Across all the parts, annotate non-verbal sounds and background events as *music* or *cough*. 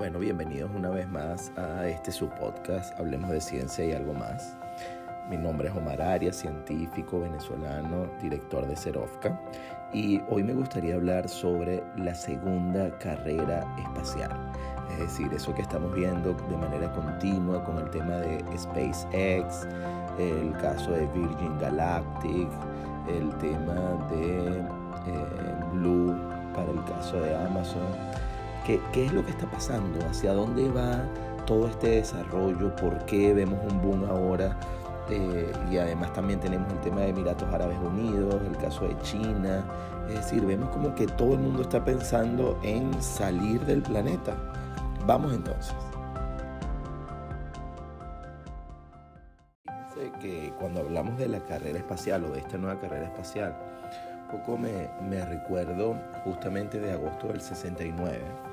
Bueno, bienvenidos una vez más a este su podcast, Hablemos de Ciencia y algo más. Mi nombre es Omar Arias, científico venezolano, director de Serofca, y hoy me gustaría hablar sobre la segunda carrera espacial. Es decir, eso que estamos viendo de manera continua con el tema de SpaceX, el caso de Virgin Galactic, el tema de eh, Blue para el caso de Amazon ¿Qué, es lo que está pasando? ¿Hacia dónde va todo este desarrollo? ¿Por qué vemos un boom ahora? Eh, y además también tenemos el tema de Emiratos Árabes Unidos, el caso de China. Es decir, vemos como que todo el mundo está pensando en salir del planeta. Vamos entonces. Fíjense que cuando hablamos de la carrera espacial o de esta nueva carrera espacial, poco me, me recuerdo justamente de agosto del 69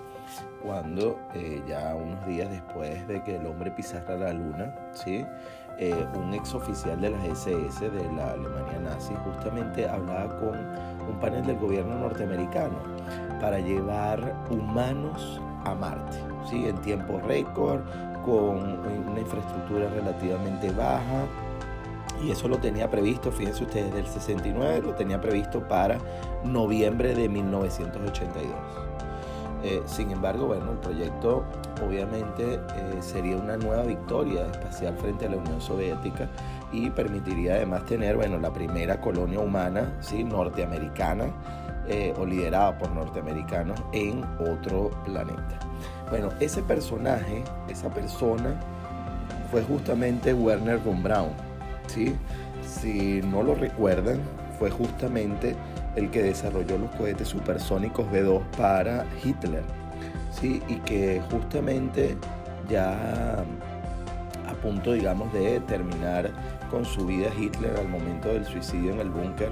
cuando eh, ya unos días después de que el hombre pisara la luna, ¿sí? Eh, un ex oficial de las SS de la Alemania nazi justamente hablaba con un panel del gobierno norteamericano para llevar humanos a Marte, ¿sí? en tiempo récord, con una infraestructura relativamente baja. Y eso lo tenía previsto, fíjense ustedes, del 69 lo tenía previsto para noviembre de 1982. Eh, sin embargo, bueno, el proyecto obviamente eh, sería una nueva victoria espacial frente a la Unión Soviética y permitiría además tener, bueno, la primera colonia humana, ¿sí? norteamericana eh, o liderada por norteamericanos en otro planeta. Bueno, ese personaje, esa persona, fue justamente Werner von Braun, ¿sí? Si no lo recuerdan, fue justamente el que desarrolló los cohetes supersónicos B2 para Hitler, ¿sí? y que justamente ya a punto, digamos, de terminar con su vida Hitler al momento del suicidio en el búnker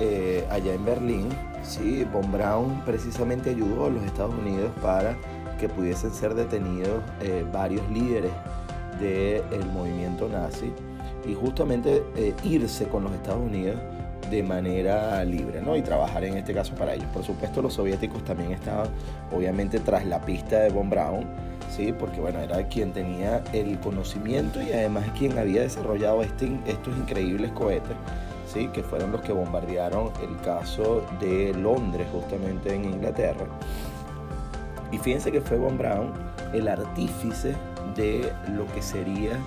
eh, allá en Berlín, ¿sí? Von Braun precisamente ayudó a los Estados Unidos para que pudiesen ser detenidos eh, varios líderes del movimiento nazi y justamente eh, irse con los Estados Unidos de manera libre, ¿no? Y trabajar en este caso para ellos. Por supuesto, los soviéticos también estaban, obviamente, tras la pista de Von Braun, ¿sí? Porque, bueno, era quien tenía el conocimiento y además quien había desarrollado este, estos increíbles cohetes, ¿sí? Que fueron los que bombardearon el caso de Londres, justamente en Inglaterra. Y fíjense que fue Von Braun el artífice de lo que sería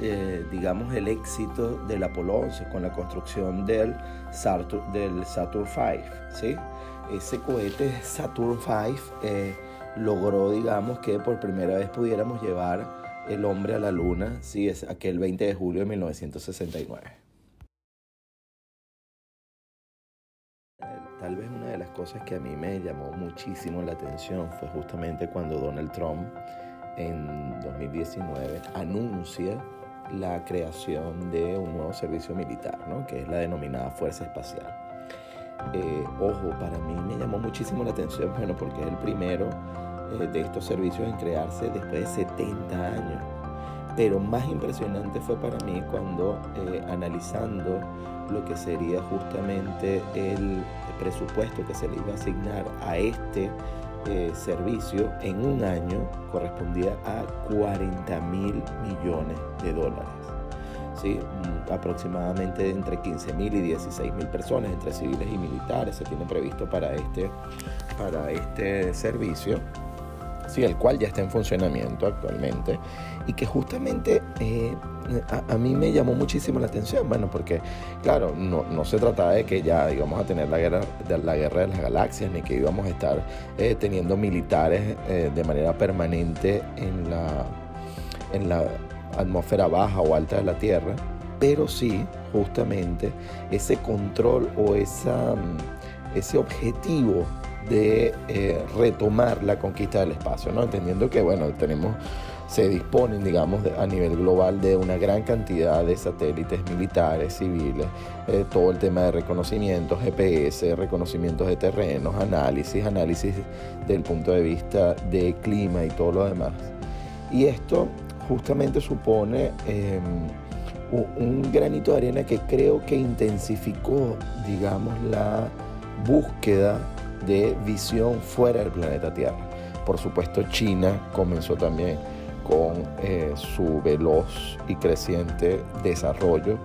eh, digamos, el éxito del Apolo 11 con la construcción del Saturn, del Saturn V. ¿sí? Ese cohete Saturn V eh, logró, digamos, que por primera vez pudiéramos llevar el hombre a la luna, ¿sí? es aquel 20 de julio de 1969. Tal vez una de las cosas que a mí me llamó muchísimo la atención fue justamente cuando Donald Trump en 2019 anuncia la creación de un nuevo servicio militar, ¿no? que es la denominada Fuerza Espacial. Eh, ojo, para mí me llamó muchísimo la atención, bueno, porque es el primero eh, de estos servicios en crearse después de 70 años. Pero más impresionante fue para mí cuando eh, analizando lo que sería justamente el presupuesto que se le iba a asignar a este servicio en un año correspondía a 40 mil millones de dólares. ¿sí? Mm, aproximadamente entre 15 mil y 16 mil personas, entre civiles y militares, se tiene previsto para este, para este servicio sí, el cual ya está en funcionamiento actualmente y que justamente eh, a, mí me llamó muchísimo la atención, bueno, porque claro, no, no, se trataba de que ya íbamos a tener la guerra de, la guerra de las galaxias, ni que íbamos a estar eh, teniendo militares eh, de manera permanente en la, en la atmósfera baja o alta de la Tierra, pero sí justamente ese control o esa, ese objetivo de eh, retomar la conquista del espacio, ¿no? Entendiendo que, bueno, tenemos, se disponen, digamos, a nivel global de una gran cantidad de satélites militares, civiles, eh, todo el tema de reconocimiento, GPS, reconocimientos de terrenos, análisis, análisis del punto de vista de clima y todo lo demás. Y esto justamente supone em, un granito de arena que creo que intensificó, digamos, la búsqueda de visión fuera del planeta Tierra. por supuesto, China comenzó también con eh, su veloz y creciente desarrollo,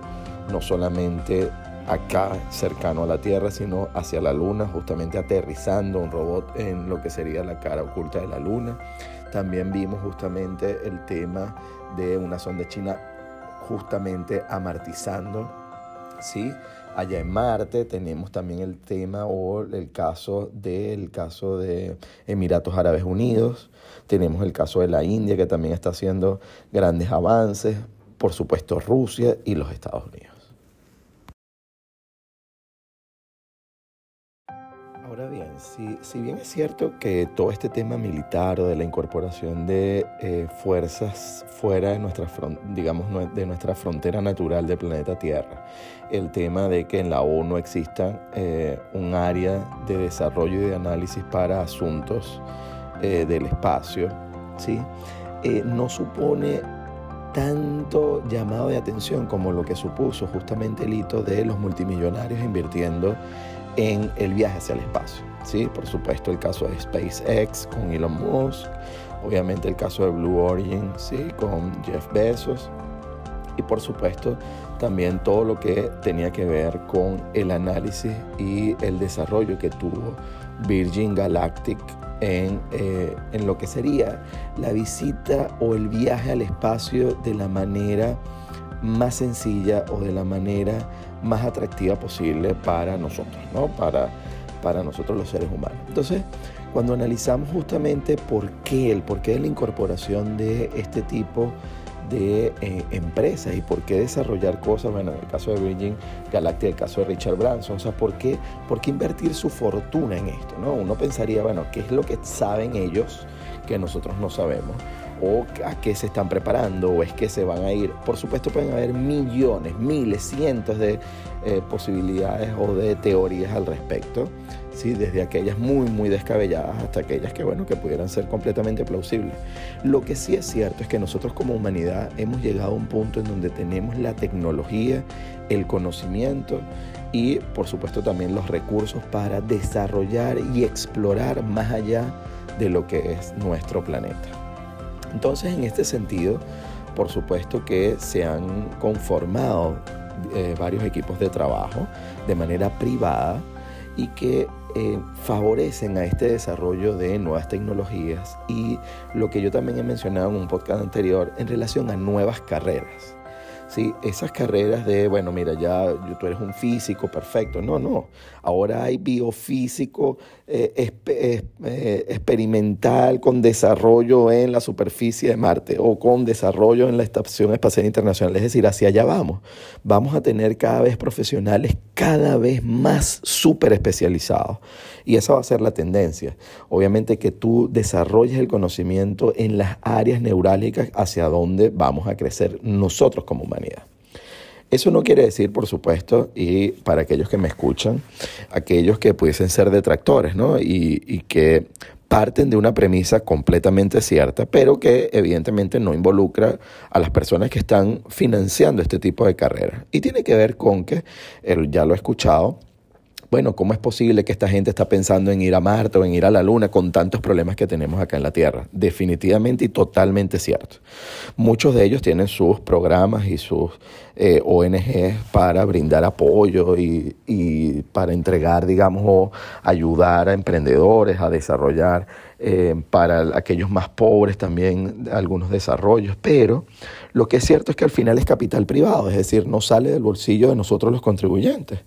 no solamente acá cercano a la Tierra, sino hacia la Luna, justamente aterrizando un robot en lo que sería la cara oculta de la Luna. También vimos justamente el tema de una sonda china justamente amartizando, ¿sí? Allá en Marte tenemos también el tema o el caso del caso de Emiratos Árabes Unidos, tenemos el caso de la India que también está haciendo grandes avances, por supuesto Rusia y los Estados Unidos. Bien, si, bien es cierto que todo este tema militar o de la incorporación de eh, fuerzas fuera de nuestra, digamos, de nuestra frontera natural del planeta Tierra, el tema de que en la ONU exista eh, un área de desarrollo y de análisis para asuntos eh, del espacio, ¿sí? no supone tanto llamado de atención como lo que supuso justamente el hito de los multimillonarios invirtiendo en el viaje hacia el espacio. ¿Sí? Por supuesto, el caso de SpaceX con Elon Musk, obviamente el caso de Blue Origin ¿sí? con Jeff Bezos y por supuesto también todo lo que tenía que ver con el análisis y el desarrollo que tuvo Virgin Galactic en, eh, en, lo que sería la visita o el viaje al espacio de la manera más sencilla o de la manera más atractiva posible para nosotros, ¿no? para, para nosotros los seres humanos. Entonces, cuando analizamos justamente por qué, el porqué de la incorporación de este tipo de eh, empresas y por qué desarrollar cosas, bueno, en el caso de Virgin Galactic, el caso de Richard Branson, o sea, ¿por qué, por qué invertir su fortuna en esto? ¿no? Uno pensaría, bueno, ¿qué es lo que saben ellos que nosotros no sabemos? O a qué se están preparando o es que se van a ir. Por supuesto pueden haber millones, miles, cientos de eh, posibilidades o de teorías al respecto, ¿sí? desde aquellas muy, muy descabelladas hasta aquellas que, bueno, que pudieran ser completamente plausibles. Lo que sí es cierto es que nosotros como humanidad hemos llegado a un punto en donde tenemos la tecnología, el conocimiento y por supuesto también los recursos para desarrollar y explorar más allá de lo que es nuestro planeta. Entonces, en este sentido, por supuesto que se han conformado eh, varios equipos de trabajo de manera privada y que eh, favorecen a este desarrollo de nuevas tecnologías y lo que yo también he mencionado en un podcast anterior en relación a nuevas carreras. ¿Sí? Esas carreras de, bueno, mira, ya tú eres un físico, perfecto. No, no. Ahora hay biofísico eh, eh, experimental con desarrollo en la superficie de Marte o con desarrollo en la Estación Espacial Internacional. Es decir, hacia allá vamos. Vamos a tener cada vez profesionales cada vez más súper especializados. Y esa va a ser la tendencia. Obviamente que tú desarrolles el conocimiento en las áreas neurálgicas hacia donde vamos a crecer nosotros como Eso no quiere decir, por supuesto, y para aquellos que me escuchan, aquellos que pudiesen ser detractores, ¿no? Y, y que parten de una premisa completamente cierta, pero que evidentemente no involucra a las personas que están financiando este tipo de carreras. Y tiene que ver con que, ya lo he escuchado, bueno, ¿cómo es posible que esta gente está pensando en ir a Marte o en ir a la Luna con tantos problemas que tenemos acá en la Tierra? Definitivamente y totalmente cierto. Muchos de ellos tienen sus programas y sus eh, ONGs para brindar apoyo y, y, para entregar, digamos, o ayudar a emprendedores a desarrollar eh, para aquellos más pobres también algunos desarrollos, pero lo que es cierto es que al final es capital privado, es decir, no sale del bolsillo de nosotros los contribuyentes.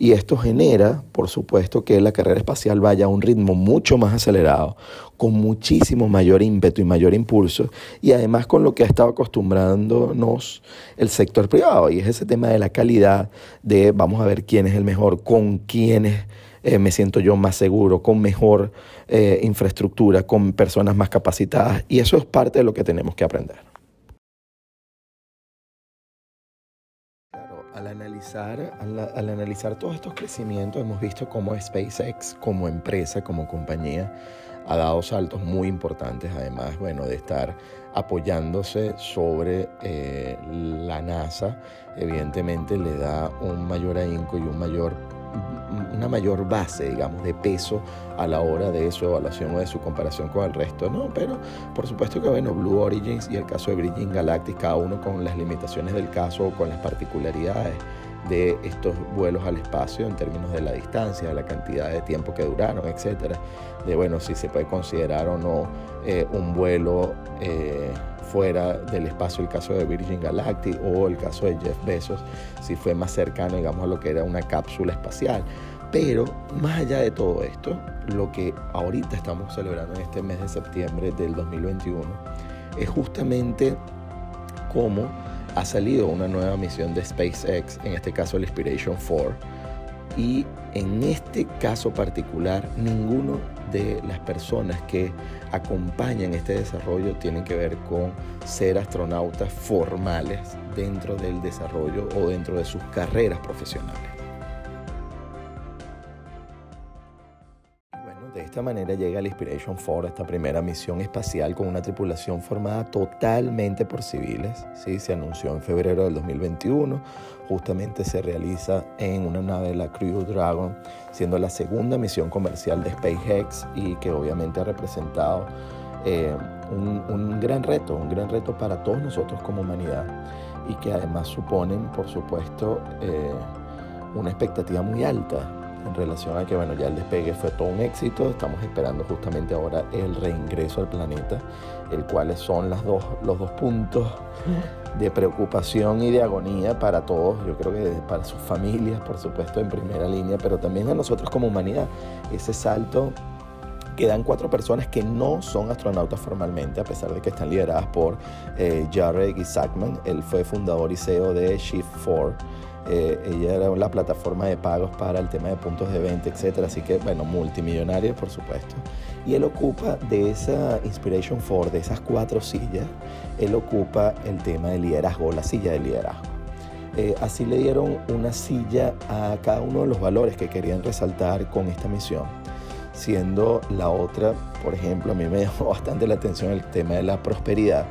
Y esto genera, por supuesto, que la carrera espacial vaya a un ritmo mucho más acelerado, con muchísimo mayor ímpetu y mayor impulso, y además con lo que ha estado acostumbrándonos el sector privado, y es ese tema de la calidad, de vamos a ver quién es el mejor, con quiénes eh, me siento yo más seguro, con mejor eh, infraestructura, con personas más capacitadas. Y eso es parte de lo que tenemos que aprender. Al analizar, al, analizar todos estos crecimientos, hemos visto cómo SpaceX como empresa, como compañía, ha dado saltos muy importantes, además, bueno, de estar apoyándose sobre eh, la NASA, evidentemente le da un mayor ahínco y un mayor una mayor base, digamos, de peso a la hora de su evaluación o de su comparación con el resto, ¿no? Pero por supuesto que, bueno, Blue Origins y el caso de Virgin Galactic, cada uno con las limitaciones del caso o con las particularidades de estos vuelos al espacio en términos de la distancia, de la cantidad de tiempo que duraron, etcétera, de bueno, si se puede considerar o no eh, un vuelo eh, fuera del espacio, el caso de Virgin Galactic o el caso de Jeff Bezos, si fue más cercano, digamos, a lo que era una cápsula espacial. Pero más allá de todo esto, lo que ahorita estamos celebrando en este mes de septiembre del 2021 es justamente cómo ha salido una nueva misión de SpaceX, en este caso el Inspiration 4, y en este caso particular ninguno de las personas que acompañan este desarrollo tienen que ver con ser astronautas formales dentro del desarrollo o dentro de sus carreras profesionales. Esta manera llega el Inspiration 4, esta primera misión espacial con una tripulación formada totalmente por civiles. ¿sí? Se anunció en febrero del 2021, justamente se realiza en una nave de la Crew Dragon, siendo la segunda misión comercial de SpaceX y que obviamente ha representado eh, un, gran reto, un gran reto para todos nosotros como humanidad y que además suponen, por supuesto, eh, una expectativa muy alta en relación a que bueno, ya el despegue fue todo un éxito, estamos esperando justamente ahora el reingreso al planeta, el cual son las dos, los dos puntos de preocupación y de agonía para todos, yo creo que para sus familias, por supuesto, en primera línea, pero también a nosotros como humanidad, ese salto quedan cuatro personas que no son astronautas formalmente, a pesar de que están lideradas por eh, Jared Isaacman. Él fue fundador y CEO de Shift 4 eh, ella era la plataforma de pagos para el tema de puntos de venta, etcétera. Así que, bueno, multimillonaria, por supuesto. Y él ocupa de esa Inspiration 4, de esas cuatro sillas, él ocupa el tema de liderazgo, la silla de liderazgo. Eh, así le dieron una silla a cada uno de los valores que querían resaltar con esta misión. Siendo la otra, por ejemplo, a mí me llamó *laughs* bastante la atención el tema de la prosperidad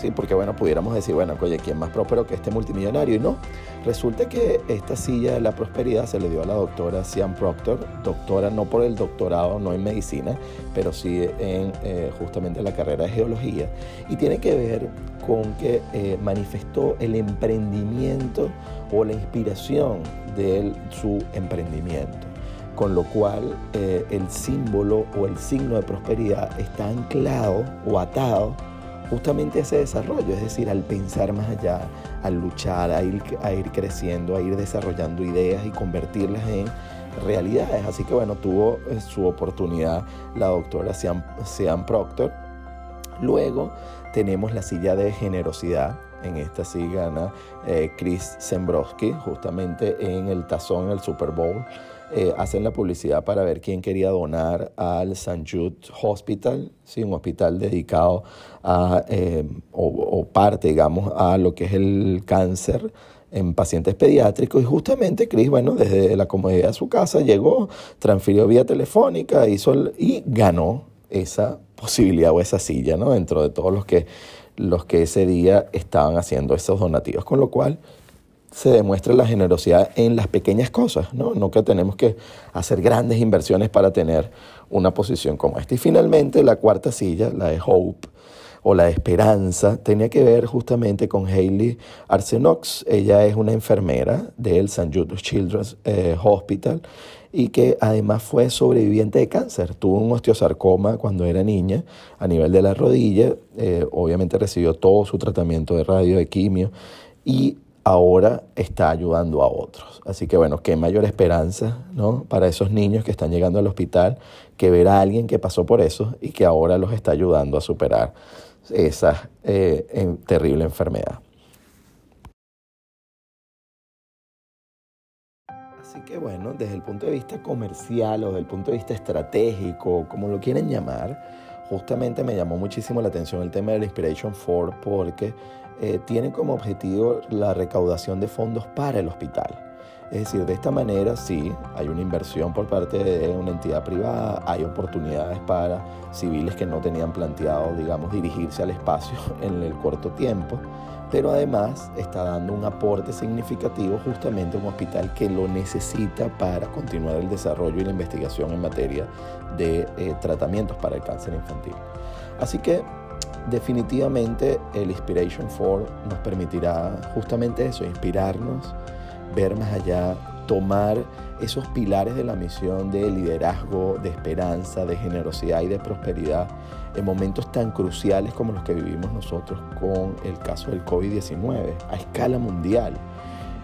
¿sí? Porque bueno, pudiéramos decir, bueno, oye, ¿quién más próspero que este multimillonario? Y no, resulta que esta silla de la prosperidad se le dio a la doctora Sian Proctor, doctora no por el doctorado, no en medicina, pero sí en eh, justamente la carrera de geología. Y tiene que ver con que eh, manifestó el emprendimiento o la inspiración de su emprendimiento con lo cual eh, el símbolo o el signo de prosperidad está anclado o atado justamente ese desarrollo, es decir, al pensar más allá, al luchar, a ir, creciendo, a ir desarrollando ideas y convertirlas en realidades. Así que bueno, tuvo eh, su oportunidad la doctora Sean, Proctor. Luego tenemos la silla de generosidad. En esta sí gana eh, Chris Zembrowski, justamente en el tazón, el Super Bowl. Eh, hacen la publicidad para ver quién quería donar al St. Jude Hospital, ¿sí? un hospital dedicado a, eh, o, parte, digamos, a lo que es el cáncer en pacientes pediátricos y justamente Chris, bueno, desde la comodidad de su casa llegó, transfirió vía telefónica hizo y ganó esa posibilidad o esa silla, ¿no? Dentro de todos los que, los que ese día estaban haciendo esos donativos, con lo cual se demuestra la generosidad en las pequeñas cosas, ¿no? No que tenemos que hacer grandes inversiones para tener una posición como esta. Y finalmente, la cuarta silla, la de Hope o la de Esperanza, tenía que ver justamente con Hailey Arsenox. Ella es una enfermera del St. Jude's Children's eh, Hospital y que además fue sobreviviente de cáncer. Tuvo un osteosarcoma cuando era niña a nivel de la rodilla. Eh, obviamente recibió todo su tratamiento de radio, de quimio y ahora está ayudando a otros. Así que bueno, qué mayor esperanza ¿no? para esos niños que están llegando al hospital que ver a alguien que pasó por eso y que ahora los está ayudando a superar esa eh, terrible enfermedad. Así que bueno, desde el punto de vista comercial o desde el punto de vista estratégico, como lo quieren llamar, justamente me llamó muchísimo la atención el tema del Inspiration 4 porque eh, tiene como objetivo la recaudación de fondos para el hospital. Es decir, de esta manera sí, hay una inversión por parte de una entidad privada, hay oportunidades para civiles que no tenían planteado, digamos, dirigirse al espacio *laughs* en el corto tiempo, pero además está dando un aporte significativo justamente a un hospital que lo necesita para continuar el desarrollo y la investigación en materia de eh, tratamientos para el cáncer infantil. Así que definitivamente el Inspiration 4 nos permitirá justamente eso, inspirarnos ver más allá, tomar esos pilares de la misión de liderazgo, de esperanza, de generosidad y de prosperidad en momentos tan cruciales como los que vivimos nosotros con el caso del COVID-19 a escala mundial.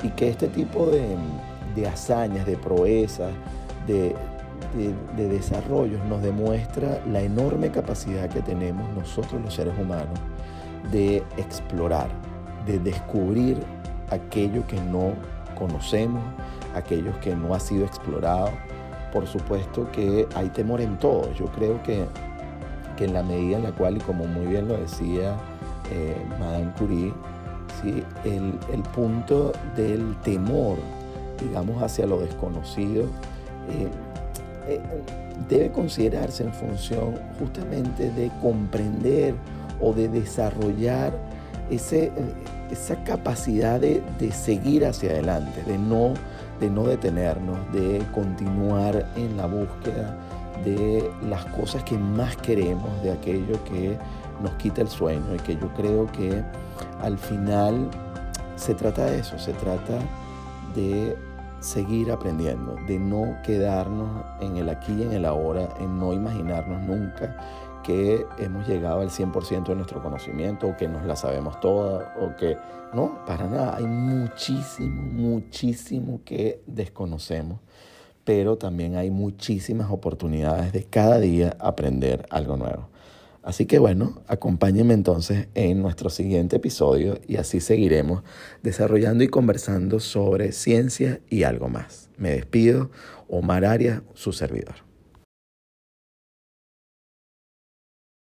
Y que este tipo de, hazañas, de proezas, de, de desarrollos nos demuestra la enorme capacidad que tenemos nosotros los seres humanos de explorar, de descubrir aquello que no conocemos, aquellos que no ha sido explorado. Por supuesto que hay temor en todo. Yo creo que, que en la medida en la cual, y como muy bien lo decía eh, Madame Curie, ¿sí? el, el, punto del temor, digamos, hacia lo desconocido, eh, eh, debe considerarse en función justamente de comprender o de desarrollar ese, esa capacidad de, seguir hacia adelante, de no, de no detenernos, de continuar en la búsqueda de las cosas que más queremos, de aquello que nos quita el sueño y que yo creo que al final se trata de eso, se trata de seguir aprendiendo, de no quedarnos en el aquí y en el ahora, en no imaginarnos nunca que hemos llegado al 100% de nuestro conocimiento o que nos la sabemos toda o que no, para nada, hay muchísimo, muchísimo que desconocemos, pero también hay muchísimas oportunidades de cada día aprender algo nuevo. Así que bueno, acompáñenme entonces en nuestro siguiente episodio y así seguiremos desarrollando y conversando sobre ciencia y algo más. Me despido, Omar Arias, su servidor.